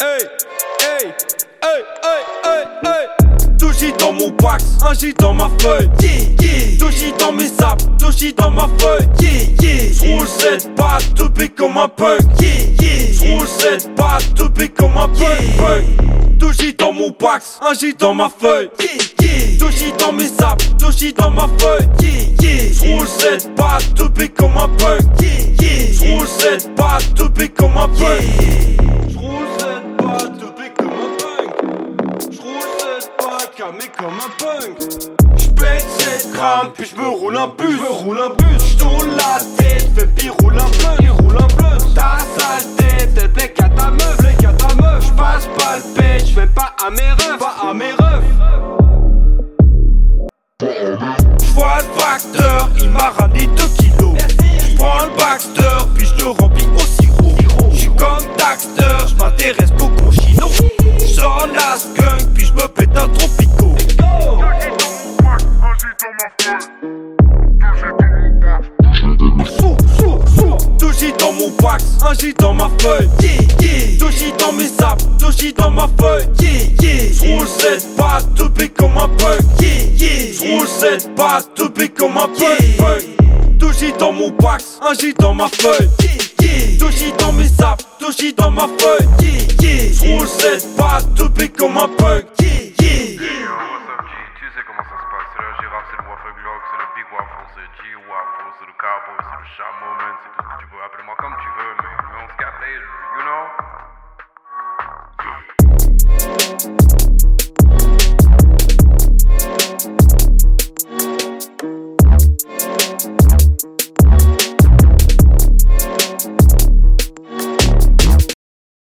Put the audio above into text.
Hey, hey, hey, hey, hey, hey. Toshi dans mon pack, un J dans ma feuille. Yeah, yeah. Toshi dans mes sables, Toshi dans ma feuille. Yeah, yeah. J'roule cette patte, topé comme un punk. Yeah, yeah. J'roule cette patte, topé comme un punk. Toshi dans mon pack, un J dans ma feuille. Yeah, yeah. Toshi dans mes sables, Toshi dans ma feuille. Yeah, yeah. J'roule cette patte, topé comme un punk. Yeah, yeah. J'roule cette patte, topé comme un punk. Camé comme un punk. J'pète cette crame, puis j'me roule un bus. J'me roule un bus. J'tourne la tête, fais pire roule un blunt. Il roule un blunt. Ta sale tête, elle plaît qu'à ta meuf. Plaît qu'à ta meuf. J'passe pas le pet, j'fais pas à mes refs. Pas à mes refs. J'vois le facteur, il m'a ramené 2 kilos. J'prends le Baxter, puis je le remplis au sirop. J'suis comme Daxter, j'm'intéresse beaucoup J dans mon wax, un J dans ma feuille. Yeah, yeah. Deux dans mes sables, deux dans ma feuille. Yeah, yeah. J'roule cette patte, tout comme un punk. Yeah, yeah. J'roule cette patte, tout comme un punk. Deux J dans mon wax, un J dans ma feuille. Deux J dans mes sables, deux J dans ma feuille. Yeah, yeah. J'roule cette patte, tout comme un punk. C'est le girafe, c'est le waffle glock, c'est le big waffle, c'est le G-waffle, c'est le cowboy, c'est le chat moment, c'est tout ce que tu veux. Appelle-moi comme tu veux, mais, on se capte you know?